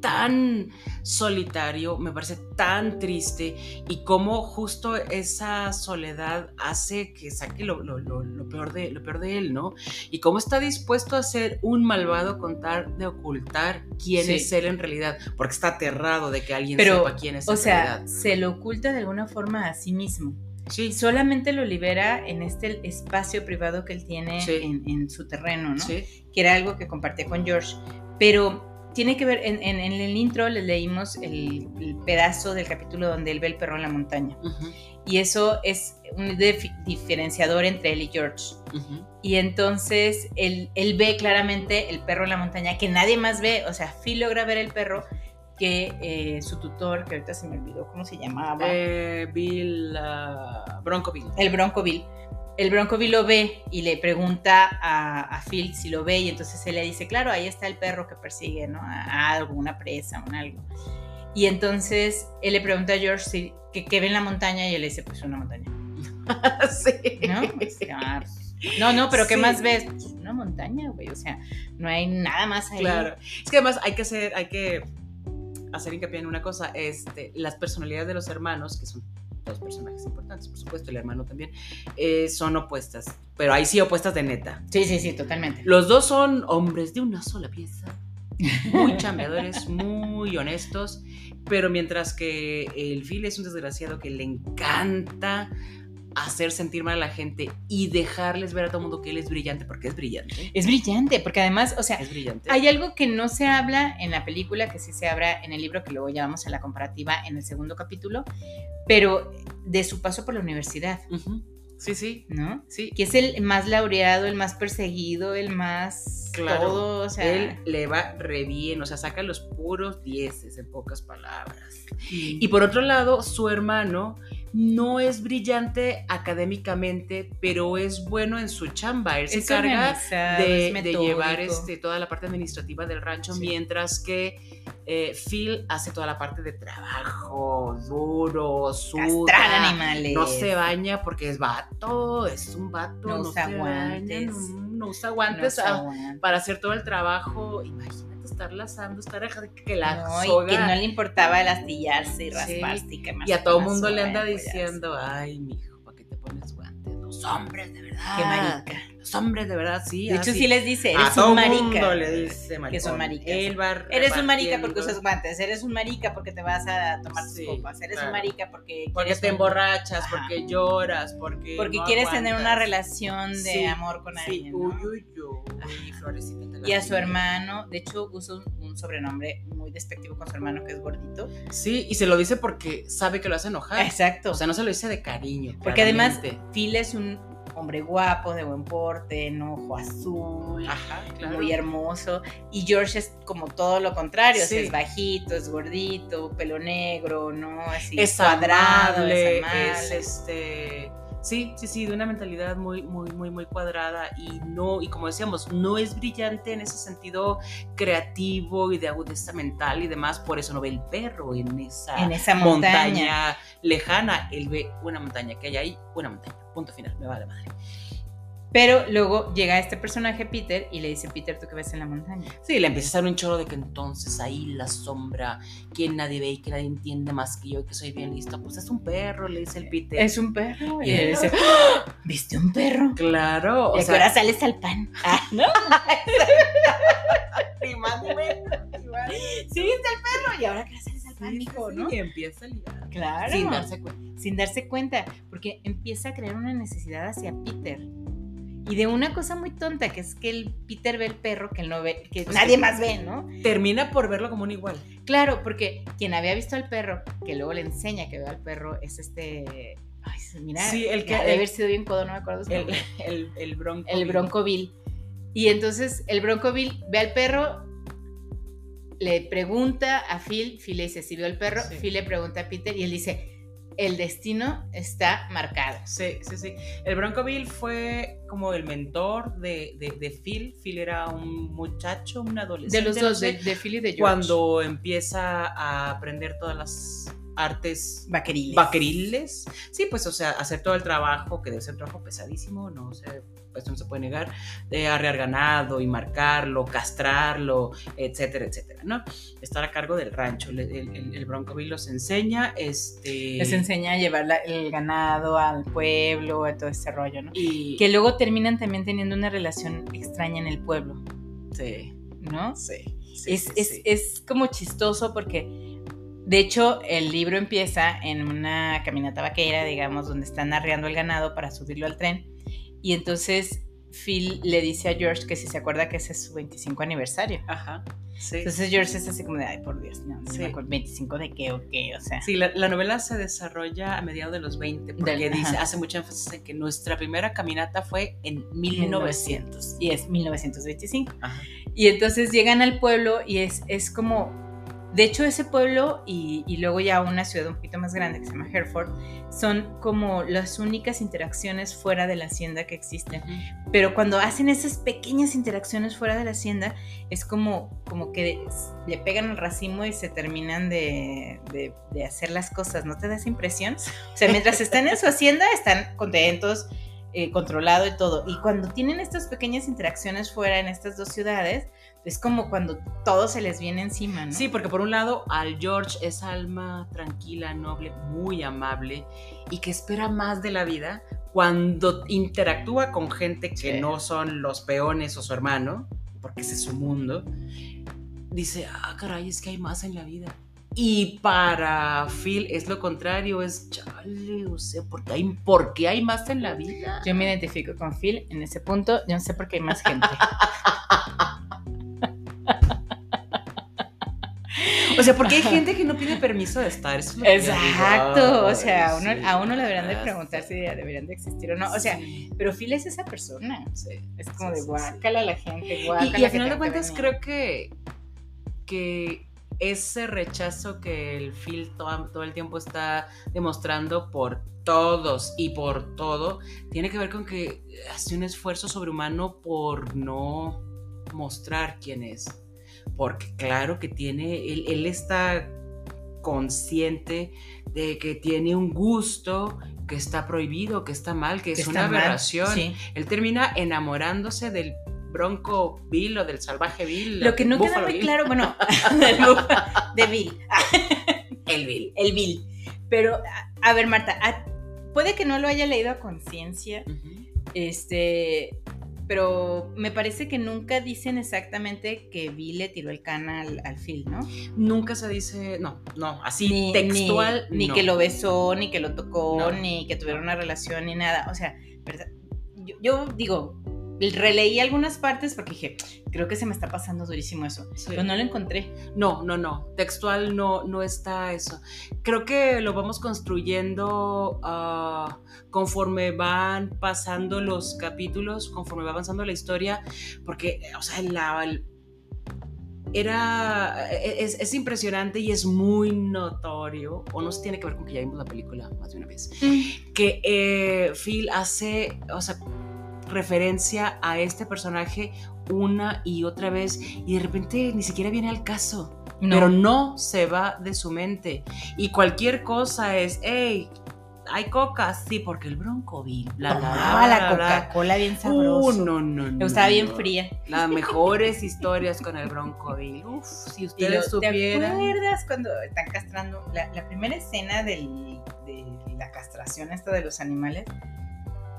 tan solitario, me parece tan triste y cómo justo esa soledad hace que saque lo, lo- lo- lo peor de, lo peor de él, ¿no? Y cómo está dispuesto a ser un malvado con tal de ocultar quién Sí. es él en realidad, porque está aterrado de que alguien Pero, sepa quién es O en sea, realidad. se lo oculta de alguna forma a sí mismo. Sí, solamente lo libera en este espacio privado que él tiene Sí. en, en su terreno, ¿no? sí, Que era algo que compartía con George. Pero tiene que ver, en, en- en el intro le leímos el, el pedazo del capítulo donde él ve el perro en la montaña. Y eso es un dif- diferenciador entre él y George. Y entonces él, él ve claramente el perro en la montaña que nadie más ve. O sea, Phil logra ver el perro que eh, su tutor, que ahorita se me olvidó cómo se llamaba, Eh, Bill, ah, Bronco Bill. el Bronco Bill. El Bronco Bill lo ve y le pregunta a, a Phil si lo ve y entonces él le dice, claro, ahí está el perro que persigue, ¿no? A, algo, una presa, un algo. Y entonces él le pregunta a George si, que, que ve en la montaña y él le dice, pues una montaña. sí. ¿no? No, no, pero ¿qué Sí. más ves? Pues una montaña, güey, o sea, no hay nada más ahí. Claro. Es que además hay que hacer, hay que hacer hincapié en una cosa, este, las personalidades de los hermanos, que son dos personajes importantes, por supuesto, el hermano también, eh, son opuestas, pero ahí sí opuestas de neta. Sí, sí, sí, totalmente. Los dos son hombres de una sola pieza, muy chambeadores, muy honestos, pero mientras que el Phil es un desgraciado que le encanta hacer sentir mal a la gente y dejarles ver a todo el mundo que él es brillante, porque es brillante. Es brillante, porque además, o sea, Es brillante. hay algo que no se habla en la película, que sí se habla en el libro, que luego ya vamos a la comparativa en el segundo capítulo, pero de su paso por la universidad. Sí, sí, ¿no? sí. Que es el más laureado, el más perseguido, el más Claro. todo, o sea, Él le va re bien, o sea, saca los puros dieces, en pocas palabras. Y por otro lado, su hermano no es brillante académicamente, pero es bueno en su chamba. Él se encarga de, llevar este, toda la parte administrativa del rancho, Sí. mientras que eh, Phil hace toda la parte de trabajo duro, suda, animales. no se baña porque es vato, es un vato, No no, usa se guantes. baña, no, no usa No guantes se ah, aguanta. para hacer todo el trabajo. Imagínate, estar lazando, estar que la No, y soga. que no le importaba el astillarse y Sí. rasparse y quemarse Y a todo mundo le anda diciendo, ay, mijo, ¿para qué te pones guantes? Los hombres, de verdad. Qué marica. Los hombres, de verdad, sí. De hecho, así. sí les dice, a eres todo un marica. mundo le dice maricón. son maricas. Él va Eres un marica porque usas guantes, eres un marica porque te vas a tomar tus Sí, copas, eres claro. un marica porque Porque te un- emborrachas, Ajá. porque lloras, porque. porque no quieres tener una relación de Sí, amor con Sí, alguien. ¿no? uy, uy, uy, florecita. te la Y a su hermano, de hecho, usa un, un sobrenombre muy despectivo con su hermano que es gordito. Sí, y se lo dice porque sabe que lo hace enojar. Exacto. O sea, no se lo dice de cariño. Porque además. Phil es un hombre guapo, de buen porte, en ojo azul, Ajá, claro. muy hermoso. Y George es como todo lo contrario, o sea, Sí. es bajito, es gordito, pelo negro, ¿no? Así es cuadrado, amable, es amable. es este. Sí, sí, sí, de una mentalidad muy, muy, muy, muy cuadrada y no, y como decíamos, no es brillante en ese sentido creativo y de agudeza mental y demás, por eso no ve el perro en esa, en esa montaña. lejana, él ve una montaña, que hay ahí una montaña, punto final, me vale madre. Pero luego llega este personaje, Peter, y le dice, Peter, ¿tú qué ves en la montaña? Sí, le empieza a hacer un choro de que entonces ahí la sombra, que nadie ve y que nadie entiende más que yo, y que soy bien listo, pues es un perro, le dice el Peter. Es un perro. Y él dice, ¡Ah! ¿viste un perro? Claro, o y sea, ahora sales al pan. Ah, ¿no? Sí, viste al perro. Y ahora que sales al pan, mijo, ¿no? Y empieza a ligar. Claro. Sin darse cuenta. sin darse cuenta, porque empieza a crear una necesidad hacia Peter. Y de una cosa muy tonta, que es que el Peter ve el perro que él no ve, que nadie más ve, ¿no? Termina por verlo como un igual. Claro, porque quien había visto al perro, que luego le enseña que ve al perro, es este. Ay, mira, Sí, el que- ha de el- haber sido bien codo, no me acuerdo. su El, nombre. el, el bronco. el Bronco Bill. Y entonces el Bronco Bill ve al perro, le pregunta a Phil, Phil le dice si vio al perro, Sí. Phil le pregunta a Peter y él dice, el destino está marcado. Sí, sí, sí. El Bronco Bill fue como el mentor de, de, de Phil. Phil era un muchacho, un adolescente. De los no dos, sé, de, de Phil y de George. cuando empieza a aprender todas las artes Vaqueriles. vaqueriles. Sí, pues, o sea, hacer todo el trabajo, que debe ser un trabajo pesadísimo, no sé, esto no se puede negar, de arrear ganado y marcarlo, castrarlo, etcétera, etcétera, ¿no? Estar a cargo del rancho. El, el, el- Bronco Bill los enseña, este... Les enseña a llevar la- el ganado al pueblo, a todo ese rollo, ¿no? Y... Que luego terminan también teniendo una relación extraña en el pueblo, Sí, ¿no? sí. sí, es, sí, es- sí. es como chistoso porque, de hecho, el libro empieza en una caminata vaquera, digamos, donde están arreando el ganado para subirlo al tren. Y entonces Phil le dice a George que si se acuerda que ese es su 25 aniversario. Ajá, sí. Entonces George es así como de, ay, por Dios, no, no Sí. me acuerdo, 25 de qué o qué, o sea. Sí, la, la novela se desarrolla a mediados de los 20, porque Del- dice, ajá. hace mucho énfasis en que nuestra primera caminata fue en 1900. Y es 1925. Ajá. Y entonces llegan al pueblo y es, es como, de hecho ese pueblo y, y luego ya una ciudad un poquito más grande que se llama Hereford, son como las únicas interacciones fuera de la hacienda que existen. Pero cuando hacen esas pequeñas interacciones fuera de la hacienda, es como, como que le pegan el racimo y se terminan de, de- de hacer las cosas. ¿No te da esa impresión? O sea, mientras están en su hacienda, están contentos, eh, controlado y todo. Y cuando tienen estas pequeñas interacciones fuera en estas dos ciudades, es como cuando todo se les viene encima, ¿no? Sí, porque por un lado, al George es alma tranquila, noble, muy amable y que espera más de la vida cuando interactúa con gente que Sí. no son los peones o su hermano, porque ese es su mundo, dice, ah, caray, es que hay más en la vida. Y para Phil es lo contrario, es, chale, o sea, ¿por qué hay, por qué hay más en la vida? Yo me identifico con Phil en ese punto. Yo no sé por qué hay más gente. O sea, porque hay gente que no pide permiso de estar. Eso es digo. Exacto. O sea, uno, sí, a uno le deberían de preguntar si deberían de existir o no. O sea, Sí, pero Phil es esa persona. sí. Es como Sí, de guácala a la gente, Y, guácala. y a que final de cuentas creo que, que ese rechazo que el Phil todo, todo el tiempo está demostrando por todos y por todo, tiene que ver con que hace un esfuerzo sobrehumano por no mostrar quién es. Porque claro que tiene, él, él está consciente de que tiene un gusto que está prohibido, que está mal, que, Que es una mal, aberración. sí. Él termina enamorándose del Bronco Bill o del Salvaje Bill. Lo que no queda muy Bill. claro, bueno, de Bill, El Bill. el Bill. Pero, a, a ver, Marta, a- puede que no lo haya leído a conciencia, este, pero me parece que nunca dicen exactamente que Bill le tiró el can al, al Phil, ¿no? Nunca se dice, no, no, así textual. Ni, ni no. que lo besó, ni que lo tocó, No. ni que tuvieron una relación, ni nada. O sea. Yo, yo digo, releí algunas partes porque dije, creo que se me está pasando durísimo eso. Sí. Pero no lo encontré. No, no, no. Textual no, no está eso. Creo que lo vamos construyendo ah, conforme van pasando los capítulos, conforme va avanzando la historia, porque, o sea, la, el- era, es, es impresionante y es muy notorio, o no se tiene que ver con que ya vimos la película más de una vez, que eh, Phil hace, o sea, referencia a este personaje una y otra vez y de repente ni siquiera viene al caso, No. pero no se va de su mente y cualquier cosa es, hey, hay coca, sí, porque el bronco Bill, bla, bla, Tomaba la bla, bla. Coca-Cola bien Uh, sabroso. no, no, no. Le gustaba bien no. fría. Las mejores historias con el bronco Bill. Uf, si ustedes lo- ¿Te supieran. acuerdas cuando están castrando? La, la primera escena del- de la castración esta de los animales.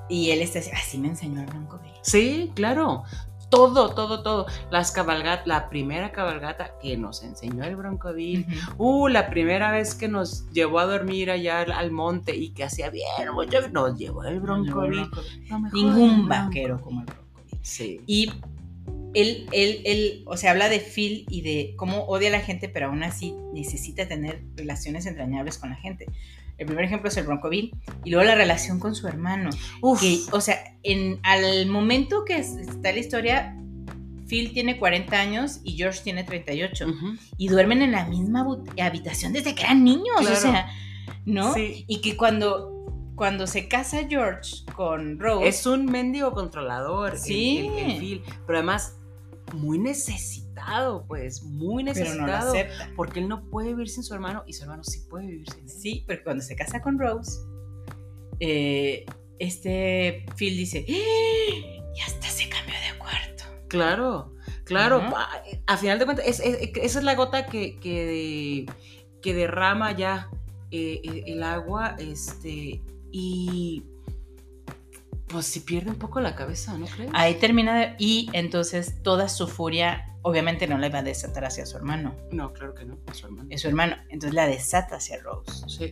Y él está así, así me enseñó el Bronco Bill. Sí, claro. Todo, todo, todo. Las cabalgatas, la primera cabalgata que nos enseñó el Bronco Bill. Uh, la primera vez que nos llevó a dormir allá al, al monte y que hacía bien, mucho, nos llevó el Bronco Bill. Lo mejor del Ningún vaquero como el Bronco Bill. Sí. Y él, él, él, o sea, habla de Phil y de cómo odia a la gente, pero aún así necesita tener relaciones entrañables con la gente. El primer ejemplo es el Bronco Bill y luego la relación con su hermano. Uf. Que, o sea, en, al momento que es- está la historia, Phil tiene 40 años y George tiene 38 Ujú. y duermen en la misma habitación desde que eran niños, Claro. o sea, ¿no? Sí. Y que cuando, cuando se casa George con Rose, Es un mendigo controlador. Sí. El, el Phil. Pero además, muy necesitado, pues. Muy pero no lo necesitado. porque él no puede vivir sin su hermano y su hermano sí puede vivir sin él. Sí, porque cuando se casa con Rose, eh, este Phil dice, ¡Ah! y hasta se cambió de cuarto. Claro, claro. Ajá. A, a final de cuentas, es- es- esa es la gota que, que, que derrama ya eh, eh, el agua, este, y pues si pierde un poco la cabeza, ¿no crees? Ahí termina de- y entonces toda su furia, obviamente no la iba a desatar hacia su hermano, No, claro que no, es su hermano. es su hermano, entonces la desata hacia Rose. Sí,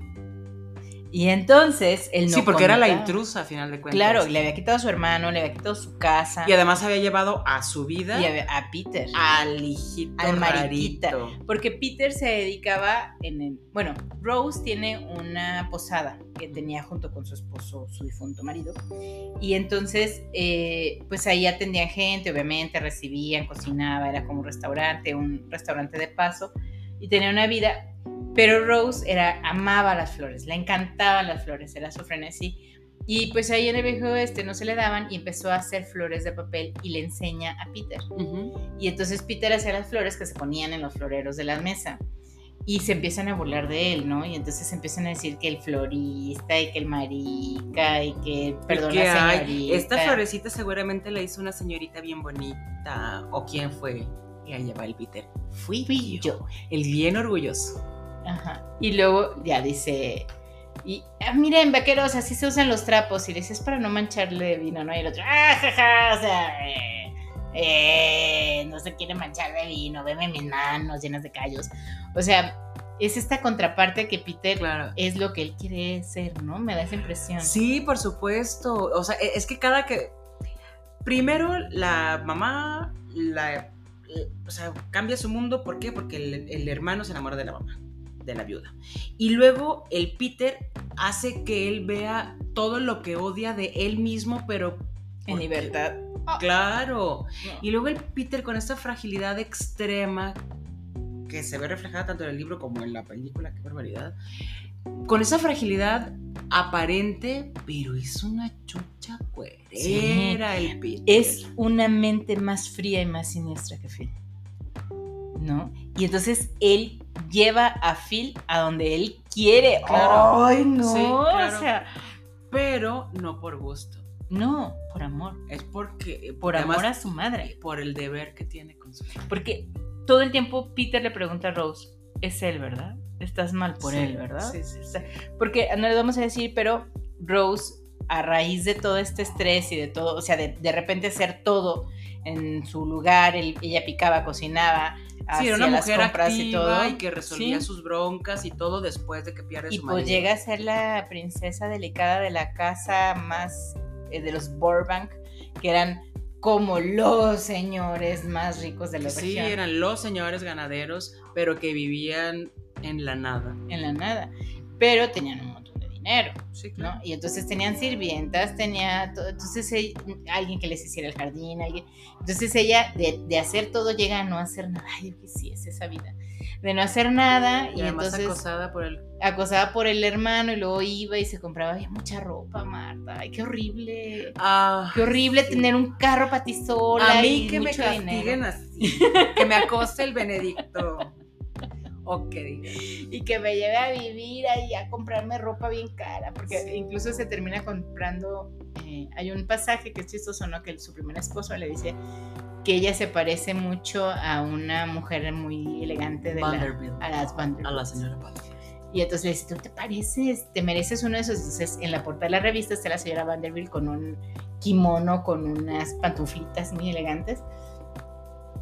Y entonces él no sí porque era la intrusa a final de cuentas. Claro, le había quitado a su hermano, le había quitado su casa Y además había llevado a su vida y había- a Peter. al hijito Al mariquita. rarito. Porque Peter se dedicaba en el... Bueno, Rose tiene una posada que tenía junto con su esposo, su difunto marido. Y entonces, eh, pues ahí atendían gente, obviamente, recibían, cocinaba, era como un restaurante, un restaurante de paso. Y tenía una vida... Pero Rose era, amaba las flores, le encantaban las flores, era su frenesí. Y pues ahí en el viejo oeste no se le daban y empezó a hacer flores de papel y le enseña a Peter. Ujú. Y entonces Peter hacía las flores que se ponían en los floreros de la mesa. Y se empiezan a burlar de él, ¿no? Y entonces empiezan a decir que el florista y que el marica y que, perdón, ¿Y qué la hay? Esta florecita seguramente la hizo una señorita bien bonita. ¿O quién fue? Y ahí va el Peter. Fui, Fui yo. El bien orgulloso. Ajá. Y luego ya dice, y ah, miren, vaqueros, así se usan los trapos. Y le dices, para no mancharle de vino, ¿no? Y el otro, ah, jaja, o sea, eh, eh, no se quiere manchar de vino, veme mis manos llenas de callos. O sea, es esta contraparte que Peter Claro. es lo que él quiere ser, ¿no? Me da esa impresión. Sí, por supuesto. O sea, e- es que cada que. Primero, la mamá la, o sea, cambia su mundo. ¿Por qué? Porque el, el hermano se enamora de la mamá, de la viuda. Y luego el Peter hace que él vea todo lo que odia de él mismo, pero. En libertad. Claro. No. Y luego el Peter con esta fragilidad extrema que se ve reflejada tanto en el libro como en la película, qué barbaridad. Con esa fragilidad aparente, pero es una chucha cuerera el Peter. Es una mente más fría y más siniestra que Phil. ¿No? Y entonces él lleva a Phil a donde él quiere. Claro. ¡Ay, no! Sí, claro. O sea, pero no por gusto. No, por amor. Es porque. Por además, amor a su madre. Por el deber que tiene con su Porque todo el tiempo Peter le pregunta a Rose, es él, ¿verdad? Estás mal por Sí, él, ¿verdad? Sí, sí, Porque no les vamos a decir, pero Rose, a raíz de todo este estrés y de todo, o sea, de, de repente hacer todo en su lugar, él- ella picaba, cocinaba, Sí, era una las mujer compras activa y y, todo. que resolvía Sí. sus broncas y todo después de que pierde Y su pues marido. llega a ser la princesa delicada de la casa más eh, de los Burbank, que eran como los señores más ricos de la Sí, región. eran los señores ganaderos, pero que vivían en la nada. en la nada, pero tenían un montón dinero, Sí, ¿no? Y entonces tenían sirvientas, tenía todo, entonces ella- alguien que les hiciera el jardín, alguien, entonces ella de, de hacer todo llega a no hacer nada, ay, yo quisiese esa vida, de no hacer nada Y, y, además entonces acosada por el... acosada por el hermano y luego iba y se compraba mucha ropa, Marta, ay, qué horrible. Ah, Qué horrible sí. tener un carro para ti sola A mí y que me castiguen dinero. así, que me acose el Benedicto. O que digan. y que me lleve a vivir ahí a comprarme ropa bien cara, porque Sí. incluso se termina comprando, eh, hay un pasaje que es chistoso, ¿no? Que su primer esposo le dice que ella se parece mucho a una mujer muy elegante de la, Vanderbilt. a las Vanderbilt. A la señora Vanderbilt. Y entonces le dice, ¿tú te pareces? ¿Te mereces uno de esos? Entonces en la portada de la revista está la señora Vanderbilt con un kimono, con unas pantuflitas muy elegantes.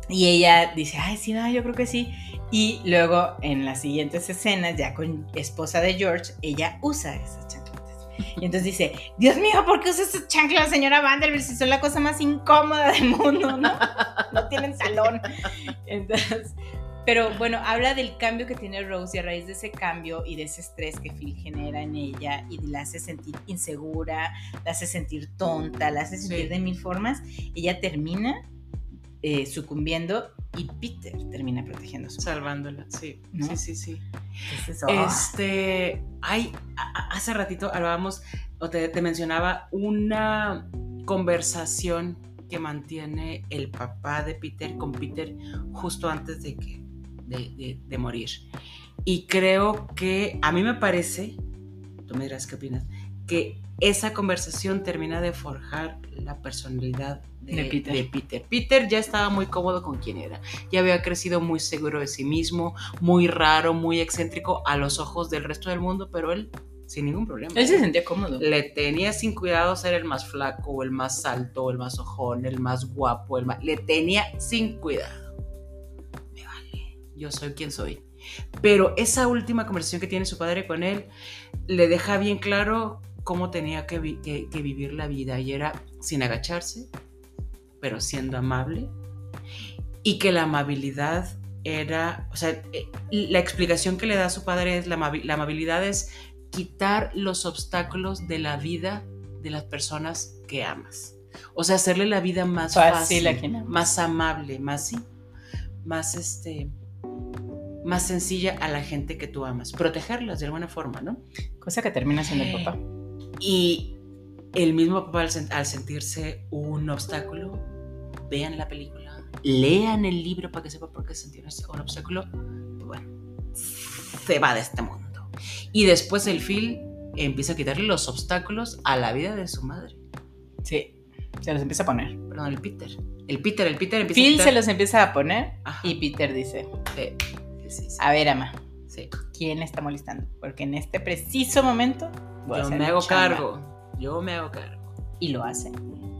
Y ella dice, ay, sí, no, yo creo que sí. Y luego en las siguientes escenas, ya con esposa de George, ella usa esas chancletas. Y entonces dice, Dios mío, ¿por qué usa esas chanclas, señora Vanderbilt? Si son la cosa más incómoda del mundo, ¿no? No tienen talón. Entonces, pero bueno, habla del cambio que tiene Rose y a raíz de ese cambio y de ese estrés que Phil genera en ella y la hace sentir insegura, la hace sentir tonta, la hace sentir Sí. de mil formas, ella termina eh, sucumbiendo y Peter termina protegiendo Salvándola, sí. ¿No? Sí, sí, sí. Entonces, oh, Este, hay, hace ratito hablábamos, o te, te mencionaba, una conversación que mantiene el papá de Peter con Peter justo antes de que de, de- de morir. Y creo que a mí me parece, tú me dirás qué opinas, que esa conversación termina de forjar la personalidad de, De Peter. de Peter. Peter ya estaba muy cómodo con quien era. Ya había crecido muy seguro de sí mismo, muy raro, muy excéntrico a los ojos del resto del mundo, pero él sin ningún problema. él se sentía cómodo. Le tenía sin cuidado ser el más flaco, el más alto, el más ojón, el más guapo, el más... Le tenía sin cuidado. Me vale, yo soy quien soy. Pero esa última conversación que tiene su padre con él le deja bien claro cómo tenía que, vi- que- que vivir la vida y era sin agacharse, pero siendo amable y que la amabilidad era, o sea, eh, la explicación que le da a su padre es la, la amabilidad es quitar los obstáculos de la vida de las personas que amas. O sea, hacerle la vida más Fácil más amable, más sí, más este más sencilla a la gente que tú amas, protegerlas de alguna forma, ¿no? Cosa que termina siendo el papá. Y el mismo papá al, sen- al sentirse un obstáculo, vean la película, lean el libro para que sepa por qué se sintió un obstáculo, bueno, se va de este mundo. Y después el Phil empieza a quitarle los obstáculos a la vida de su madre. Sí, se los empieza a poner. Perdón, el Peter. El Peter, el Peter empieza Phil a quitar... se los empieza a poner Ajá. y Peter dice, Sí, sí, sí, a ver, ama, sí. ¿quién está molestando? Porque en este preciso momento voy Yo me hago chamba". cargo. Yo me hago cargo. Y lo hace.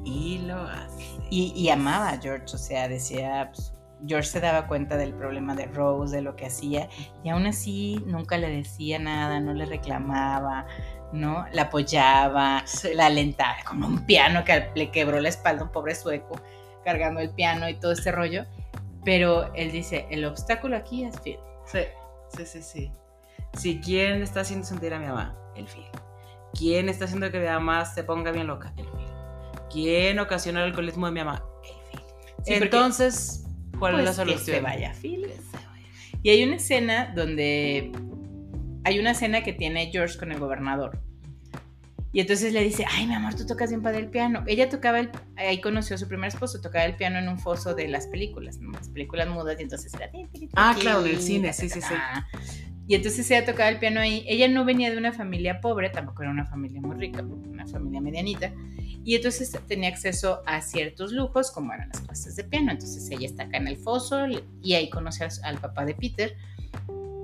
Y lo hace. Y, y amaba a George, o sea, decía, pues, George se daba cuenta del problema de Rose, de lo que hacía, y aún así nunca le decía nada, no le reclamaba, ¿no? La apoyaba, Sí. la alentaba, con un piano que le quebró la espalda a un pobre sueco, cargando el piano y todo este rollo. Pero él dice, el obstáculo aquí es Phil. Sí, sí, sí, sí. Sí, ¿quién está haciendo sentir a mi mamá? El Phil. ¿Quién está haciendo que mi mamá se ponga bien loca? El Phil. ¿Quién ocasiona el alcoholismo de mi mamá? El. Sí, porque, Entonces, ¿cuál pues, es la que solución? se vaya Phil. Que se vaya. Y hay una escena donde hay una escena que tiene George con el gobernador. Y entonces le dice, ay, mi amor, tú tocas bien padre el piano. Ella tocaba el, ahí conoció a su primer esposo, tocaba el piano en un foso de las películas, ¿no? las películas mudas, y entonces era... Ah, claro, en el cine, sí, sí, sí. Y entonces ella tocaba el piano ahí. Ella no venía de una familia pobre, tampoco era una familia muy rica, una familia medianita. Y entonces tenía acceso a ciertos lujos, como eran las clases de piano. Entonces ella está acá en el foso y ahí conoce al papá de Peter.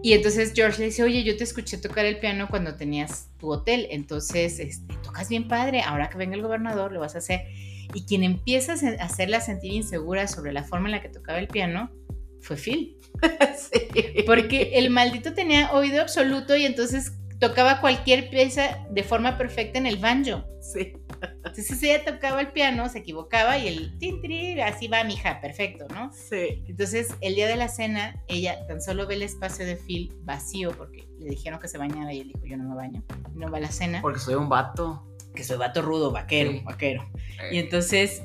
Y entonces George le dice, oye, yo te escuché tocar el piano cuando tenías tu hotel, entonces este, tocas bien padre, ahora que venga el gobernador lo vas a hacer. Y quien empieza a hacerla sentir insegura sobre la forma en la que tocaba el piano fue Phil. sí. Porque el maldito tenía oído absoluto y entonces tocaba cualquier pieza de forma perfecta en el banjo. Sí. Entonces ella tocaba el piano, se equivocaba y el tin, así va mi hija, perfecto, ¿no? Sí. Entonces el día de la cena, ella tan solo ve el espacio de Phil vacío porque le dijeron que se bañara y él dijo, yo no me baño, no va a la cena. Porque soy un vato. Que soy vato rudo, vaquero, vaquero. Y entonces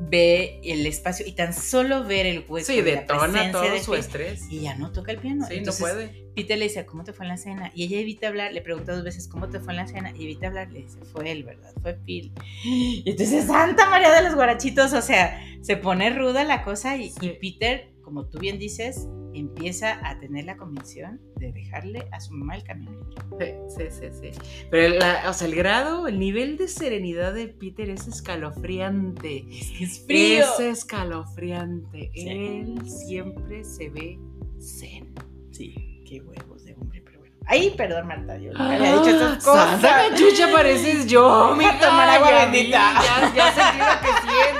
ve el espacio y tan solo ver el hueco. Sí, detona todo su estrés. Y ya no toca el piano. Sí, no puede. Peter le dice, ¿cómo te fue en la cena? Y ella evita hablar, le pregunta dos veces, ¿cómo te fue en la cena? Y evita hablar, le dice, fue él, ¿verdad? Fue Phil. Y entonces, Santa María de los Guarachitos, o sea, se pone ruda la cosa y, y Peter, como tú bien dices, empieza a tener la convicción de dejarle a su mamá el camino libre. Sí, sí, sí. Pero o sea, el grado, el nivel de serenidad de Peter es escalofriante. Es que es frío. Es escalofriante. Él siempre se ve zen. Sí, qué huevos de hombre, pero bueno. Ay, perdón, Marta, yo le había dicho estas cosas. Santa chucha pareces yo, mi tomar agua bendita. Ya, ya sentí lo que que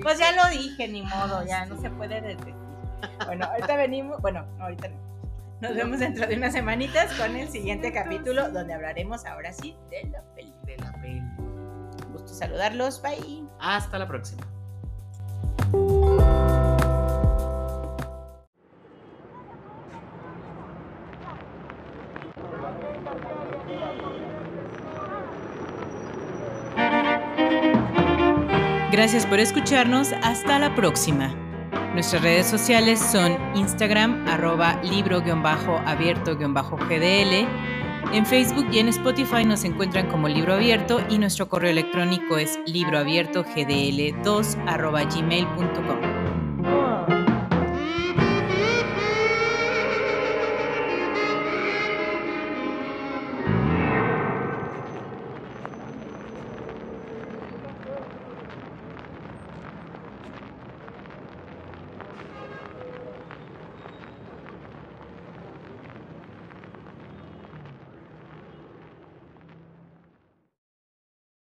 Pues ya lo dije, ni modo, ya no se puede decir. Bueno, ahorita venimos, bueno, no, ahorita no. Nos vemos dentro de unas semanitas con el siguiente capítulo donde hablaremos ahora sí de la peli. De la peli. gusto saludarlos, bye. Hasta la próxima. Gracias por escucharnos. Hasta la próxima. Nuestras redes sociales son Instagram, arroba libro-abierto-gdl. En Facebook y en Spotify nos encuentran como Libro Abierto y nuestro correo electrónico es libroabiertogdl2 arroba gmail.com.